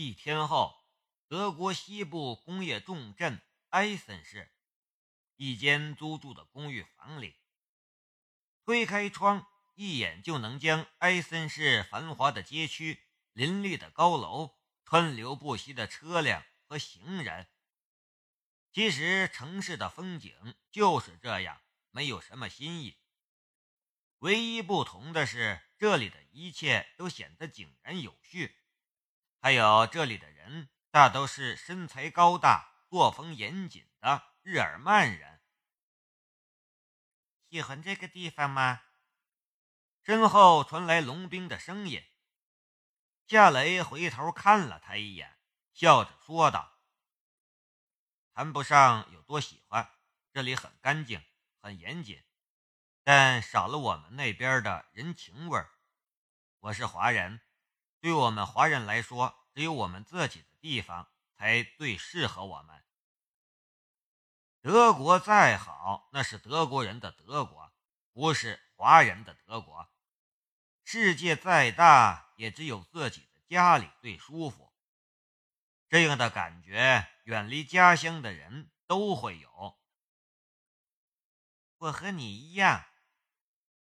一天后，德国西部工业重镇埃森市一间租住的公寓房里，推开窗，一眼就能将埃森市繁华的街区、林立的高楼、川流不息的车辆和行人。其实，城市的风景就是这样，没有什么新意。唯一不同的是，这里的一切都显得井然有序。还有这里的人大都是身材高大、作风严谨的日耳曼人。喜欢这个地方吗？身后传来龙兵的声音。夏雷回头看了他一眼，笑着说道：“谈不上有多喜欢，这里很干净，很严谨，但少了我们那边的人情味儿。我是华人。”对我们华人来说，只有我们自己的地方才最适合我们。德国再好，那是德国人的德国，不是华人的德国。世界再大，也只有自己的家里最舒服。这样的感觉，远离家乡的人都会有。我和你一样。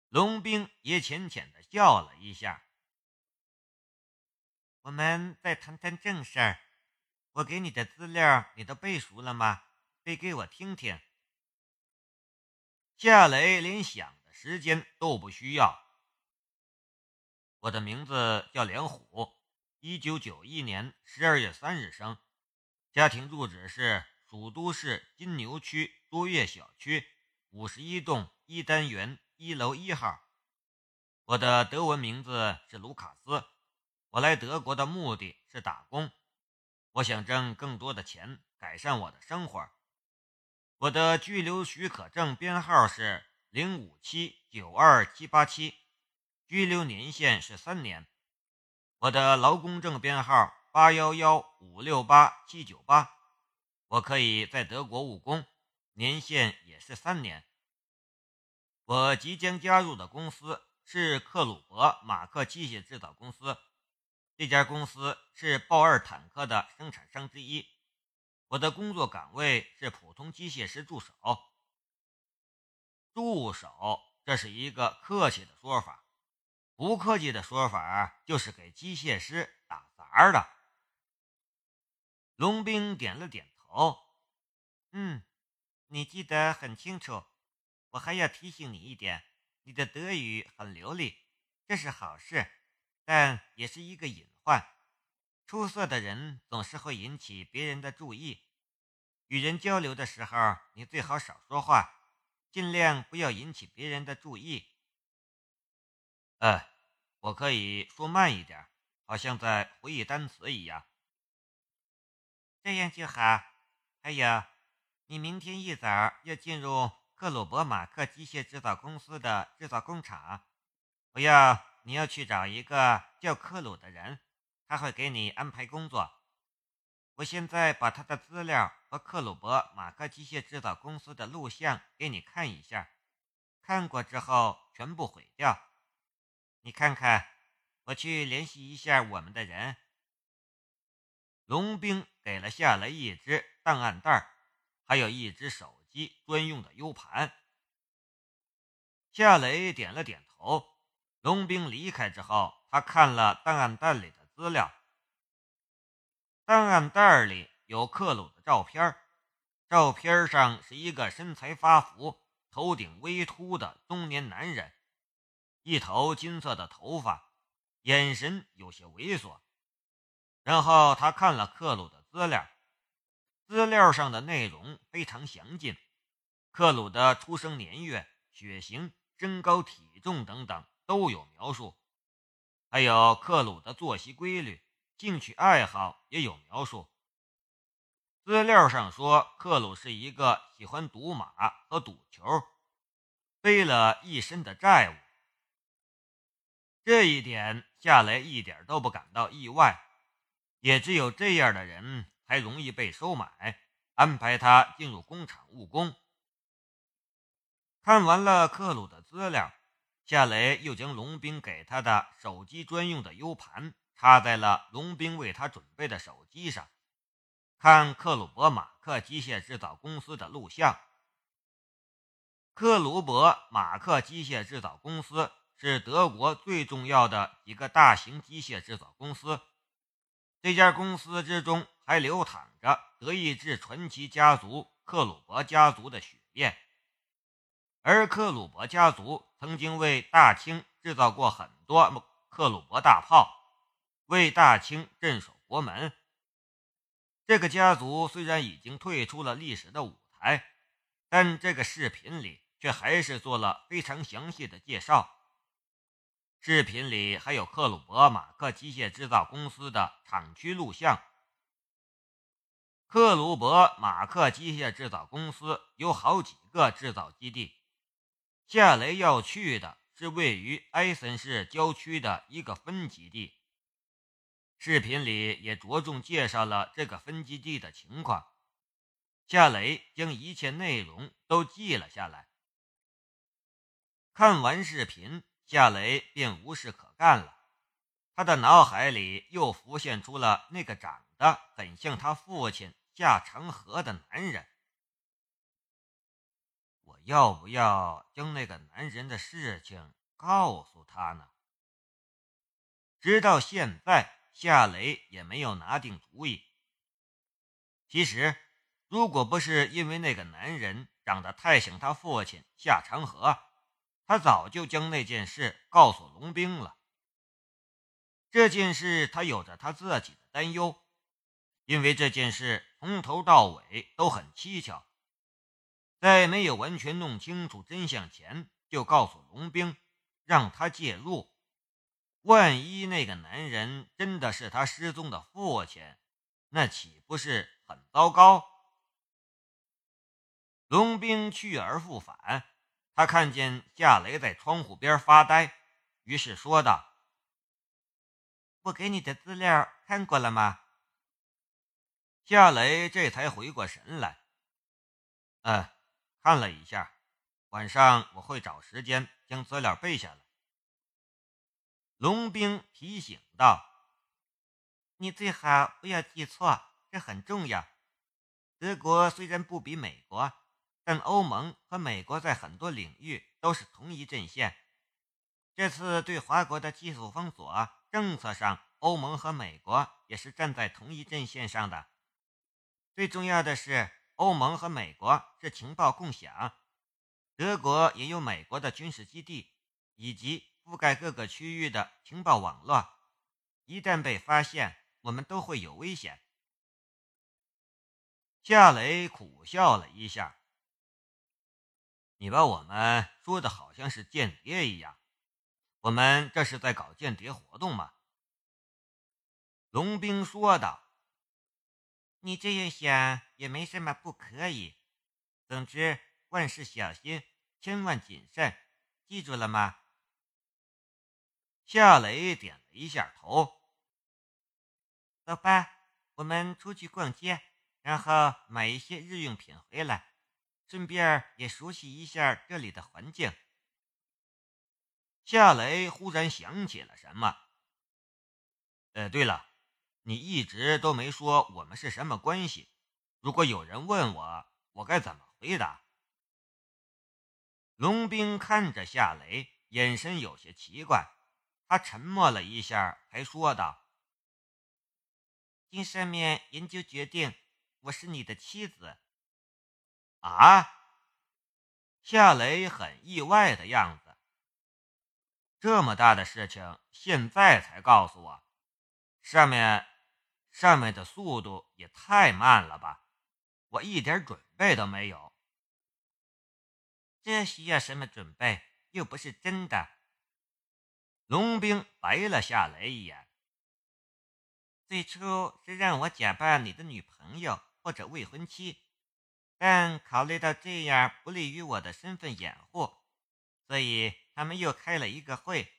龙兵也浅浅的笑了一下。我们再谈谈正事儿。我给你的资料，你都背熟了吗？背给我听听。夏雷连想的时间都不需要。我的名字叫梁虎，一九九一年十二月三日生，家庭住址是蜀都市金牛区多悦小区五十一栋一单元一楼一号。我的德文名字是卢卡斯。我来德国的目的是打工，我想挣更多的钱，改善我的生活。我的居留许可证编号是零五七九二七八七，居留年限是三年。我的劳工证编号八幺幺五六八七九八，我可以在德国务工，年限也是三年。我即将加入的公司是克鲁伯马克机械制造公司。这家公司是豹二坦克的生产商之一。我的工作岗位是普通机械师助手。助手，这是一个客气的说法。不客气的说法就是给机械师打杂的。龙兵点了点头。嗯，你记得很清楚。我还要提醒你一点，你的德语很流利，这是好事，但也是一个隐。患，出色的人总是会引起别人的注意。与人交流的时候，你最好少说话，尽量不要引起别人的注意。呃，我可以说慢一点，好像在回忆单词一样。这样就好。还有，你明天一早要进入克鲁伯马克机械制造公司的制造工厂，不要你要去找一个叫克鲁的人。他会给你安排工作。我现在把他的资料和克鲁伯马克机械制造公司的录像给你看一下，看过之后全部毁掉。你看看，我去联系一下我们的人。龙兵给了夏雷一只档案袋，还有一只手机专用的 U 盘。夏雷点了点头。龙兵离开之后，他看了档案袋里的。资料档案袋里有克鲁的照片，照片上是一个身材发福、头顶微秃的中年男人，一头金色的头发，眼神有些猥琐。然后他看了克鲁的资料，资料上的内容非常详尽，克鲁的出生年月、血型、身高、体重等等都有描述。还有克鲁的作息规律、兴趣爱好也有描述。资料上说，克鲁是一个喜欢赌马和赌球，背了一身的债务。这一点夏雷一点都不感到意外，也只有这样的人才容易被收买，安排他进入工厂务工。看完了克鲁的资料。夏雷又将龙兵给他的手机专用的 U 盘插在了龙兵为他准备的手机上，看克鲁伯马克机械制造公司的录像。克鲁伯马克机械制造公司是德国最重要的几个大型机械制造公司。这家公司之中还流淌着德意志传奇家族克鲁伯家族的血液，而克鲁伯家族曾经为大清制造过很多克鲁伯大炮，为大清镇守国门。这个家族虽然已经退出了历史的舞台。但这个视频里却还是做了非常详细的介绍。视频里还有克鲁伯马克机械制造公司的厂区录像。克鲁伯马克机械制造公司有好几个制造基地，夏雷要去的是位于埃森市郊区的一个分基地。视频里也着重介绍了这个分基地的情况。夏雷将一切内容都记了下来。看完视频，夏雷便无事可干了。他的脑海里又浮现出了那个长得很像他父亲夏长河的男人。要不要将那个男人的事情告诉他呢？直到现在，夏雷也没有拿定主意。其实。如果不是因为那个男人长得太像他父亲夏长河，他早就将那件事告诉龙兵了。这件事他有着他自己的担忧，因为这件事从头到尾都很蹊跷，在没有完全弄清楚真相前就告诉龙兵让他介入，万一那个男人真的是他失踪的父亲，那岂不是很糟糕？龙兵去而复返，他看见夏雷在窗户边发呆，于是说道：“我给你的资料看过了吗？”夏雷这才回过神来：“嗯，看了一下，晚上我会找时间将资料背下来。”龙兵提醒道：“你最好不要记错，这很重要。德国虽然不比美国。”但欧盟和美国在很多领域都是同一阵线。这次对华国的技术封锁政策上，欧盟和美国也是站在同一阵线上的。最重要的是，欧盟和美国是情报共享，德国也有美国的军事基地以及覆盖各个区域的情报网络。一旦被发现，我们都会有危险。夏雷苦笑了一下。你把我们说的好像是间谍一样，我们这是在搞间谍活动吗？龙兵说道：“你这样想也没什么不可以。总之，万事小心，千万谨慎，记住了吗？”夏雷点了一下头。走吧，我们出去逛街，然后买一些日用品回来。顺便也熟悉一下这里的环境。夏雷忽然想起了什么。呃，对了，你一直都没说我们是什么关系。如果有人问我，我该怎么回答？龙兵看着夏雷，眼神有些奇怪。他沉默了一下，才说道：“经上面研究决定，我是你的妻子。”啊！夏雷很意外的样子。这么大的事情，现在才告诉我，上面上面的速度也太慢了吧！我一点准备都没有。这需要什么准备？又不是真的。龙兵白了夏雷一眼。最初是让我假扮你的女朋友或者未婚妻。但考虑到这样不利于我的身份掩护，所以他们又开了一个会，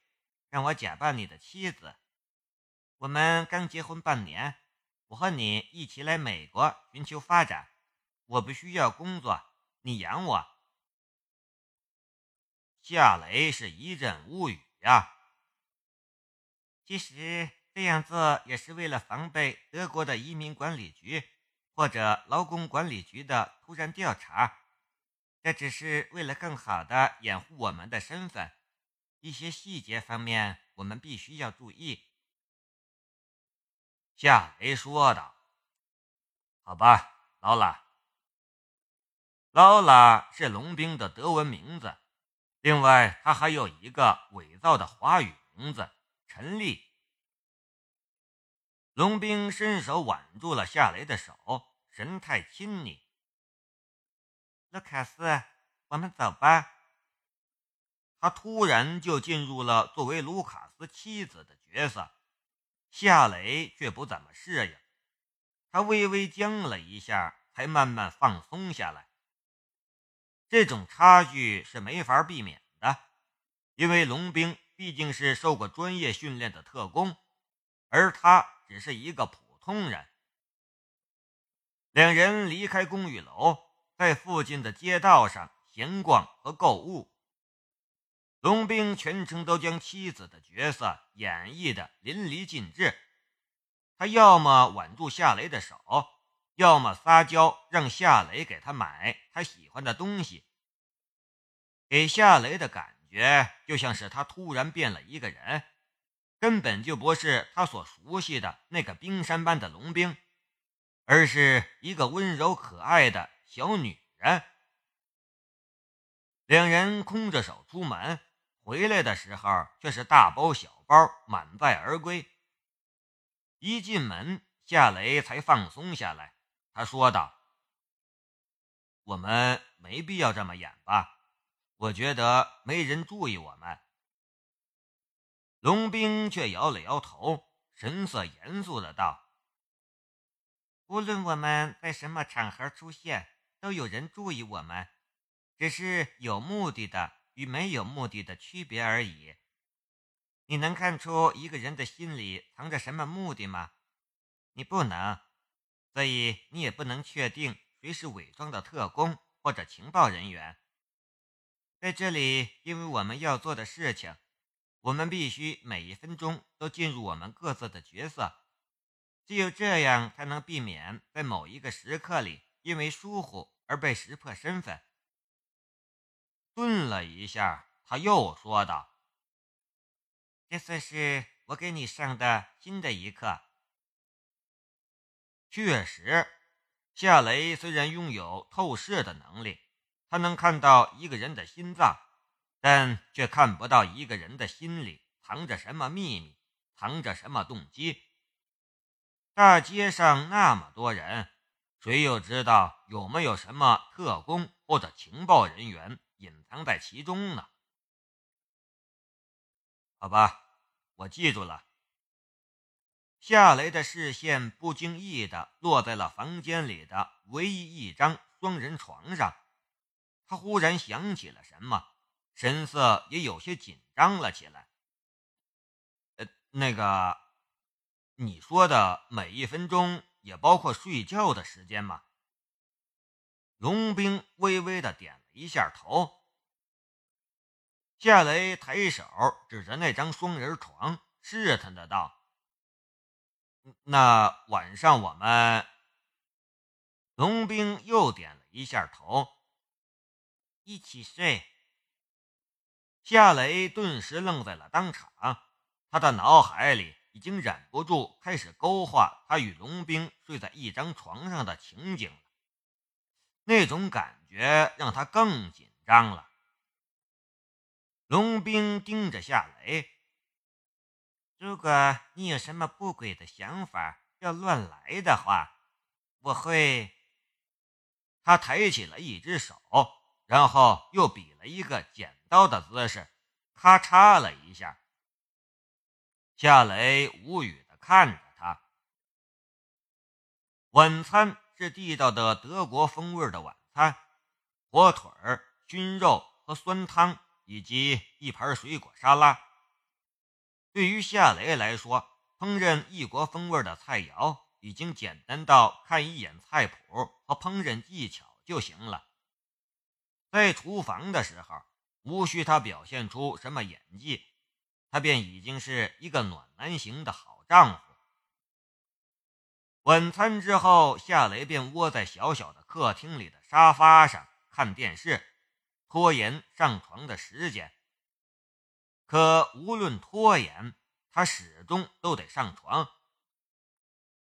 让我假扮你的妻子。我们刚结婚半年，我和你一起来美国寻求发展。我不需要工作，你养我。夏雷是一阵无语呀。其实这样做也是为了防备德国的移民管理局或者劳工管理局的突然调查。这只是为了更好的掩护我们的身份，一些细节方面我们必须要注意。”夏雷说道。“好吧，劳拉。劳拉是龙兵的德文名字，另外他还有一个伪造的华语名字——陈丽。”龙兵伸手挽住了夏雷的手，神态亲昵。卢卡斯，我们走吧。他突然就进入了作为卢卡斯妻子的角色，夏雷却不怎么适应。他微微僵了一下，才慢慢放松下来。这种差距是没法避免的，因为龙兵毕竟是受过专业训练的特工，而他。只是一个普通人。两人离开公寓楼，在附近的街道上闲逛和购物。龙兵全程都将妻子的角色演绎的淋漓尽致。他要么挽住夏雷的手，要么撒娇让夏雷给他买他喜欢的东西。给夏雷的感觉就像是他突然变了一个人。根本就不是他所熟悉的那个冰山般的龙兵，而是一个温柔可爱的小女人。两人空着手出门，回来的时候却是大包小包，满载而归。一进门，夏雷才放松下来。他说道：“我们没必要这么演吧？我觉得没人注意我们。”龙兵却摇了摇头，神色严肃的道：“无论我们在什么场合出现，都有人注意我们，只是有目的的与没有目的的区别而已。你能看出一个人的心里藏着什么目的吗？你不能，所以你也不能确定谁是伪装的特工或者情报人员。在这里，因为我们要做的事情。”我们必须每一分钟都进入我们各自的角色，只有这样才能避免在某一个时刻里因为疏忽而被识破身份。顿了一下，他又说道：“这算是我给你上的新的一课。”确实，夏雷虽然拥有透视的能力，他能看到一个人的心脏。但却看不到一个人的心里藏着什么秘密，藏着什么动机。大街上那么多人，谁又知道有没有什么特工或者情报人员隐藏在其中呢？好吧，我记住了。夏雷的视线不经意地落在了房间里的唯一一张双人床上，他忽然想起了什么。神色也有些紧张了起来。呃，那个，你说的每一分钟也包括睡觉的时间吗？龙兵微微的点了一下头。夏雷抬手指着那张双人床，试探的道：“那晚上我们……”龙兵又点了一下头，一起睡。夏雷顿时愣在了当场，他的脑海里已经忍不住开始勾画他与龙兵睡在一张床上的情景了。那种感觉让他更紧张了。龙兵盯着夏雷：“如果你有什么不轨的想法要乱来的话，我会……”他抬起了一只手，然后又比了一个剪。刀的姿势，咔嚓了一下。夏雷无语的看着他。晚餐是地道的德国风味的晚餐，火腿儿、熏肉和酸汤，以及一盘水果沙拉。对于夏雷来说，烹饪异国风味的菜肴已经简单到看一眼菜谱和烹饪技巧就行了。在厨房的时候。无需他表现出什么演技，他便已经是一个暖男型的好丈夫。晚餐之后，夏雷便窝在小小的客厅里的沙发上看电视，拖延上床的时间。可无论拖延，他始终都得上床。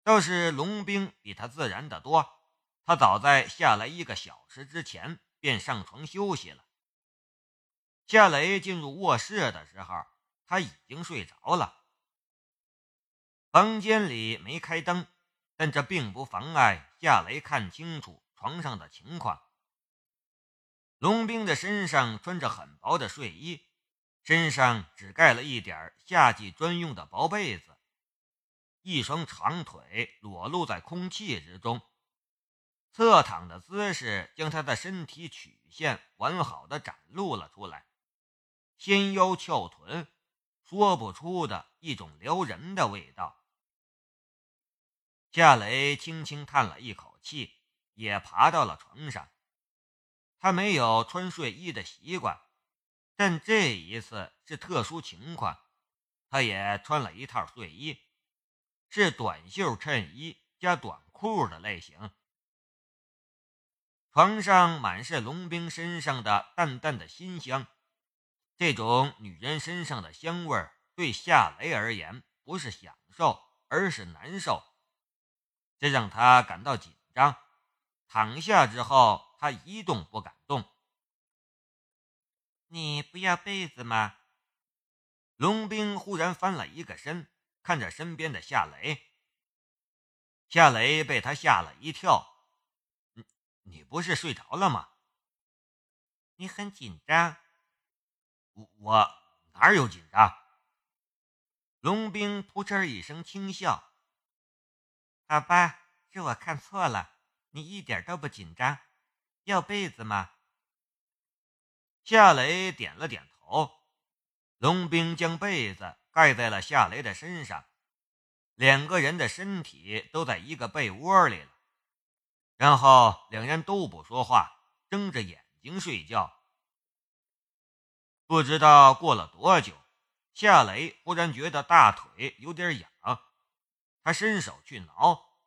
倒是龙兵比他自然的多，他早在下来一个小时之前便上床休息了。夏雷进入卧室的时候，他已经睡着了。房间里没开灯。但这并不妨碍夏雷看清楚床上的情况。龙兵的身上穿着很薄的睡衣，身上只盖了一点夏季专用的薄被子，一双长腿裸露在空气之中，侧躺的姿势将他的身体曲线完好的展露了出来，纤腰翘臀，说不出的一种撩人的味道。夏雷轻轻叹了一口气，也爬到了床上。他没有穿睡衣的习惯，但这一次是特殊情况，他也穿了一套睡衣，是短袖衬衣加短裤的类型。床上满是龙兵身上的淡淡的馨香，这种女人身上的香味对夏雷而言不是享受，而是难受。这让他感到紧张。躺下之后，他一动不敢动。你不要被子吗？龙兵忽然翻了一个身，看着身边的夏雷。夏雷被他吓了一跳。你你不是睡着了吗？你很紧张。我我哪有紧张？龙兵扑哧一声轻笑。好吧，是我看错了，你一点都不紧张。要被子吗？夏雷点了点头。龙兵将被子盖在了夏雷的身上，两个人的身体都在一个被窝里了。然后两人都不说话，睁着眼睛睡觉。不知道过了多久，夏雷忽然觉得大腿有点痒。他伸手去挠，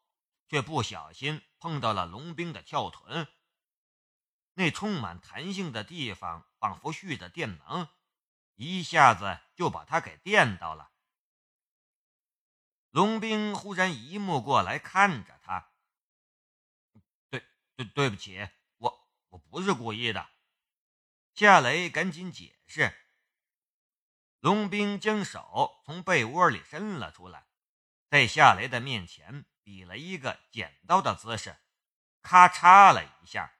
却不小心碰到了龙兵的翘臀。那充满弹性的地方仿佛蓄着电能，一下子就把他给电到了。龙兵忽然一目过来看着他：“对对对不起，我我不是故意的。”夏雷赶紧解释。龙兵将手从被窝里伸了出来。在夏雷的面前比了一个剪刀的姿势，咔嚓了一下。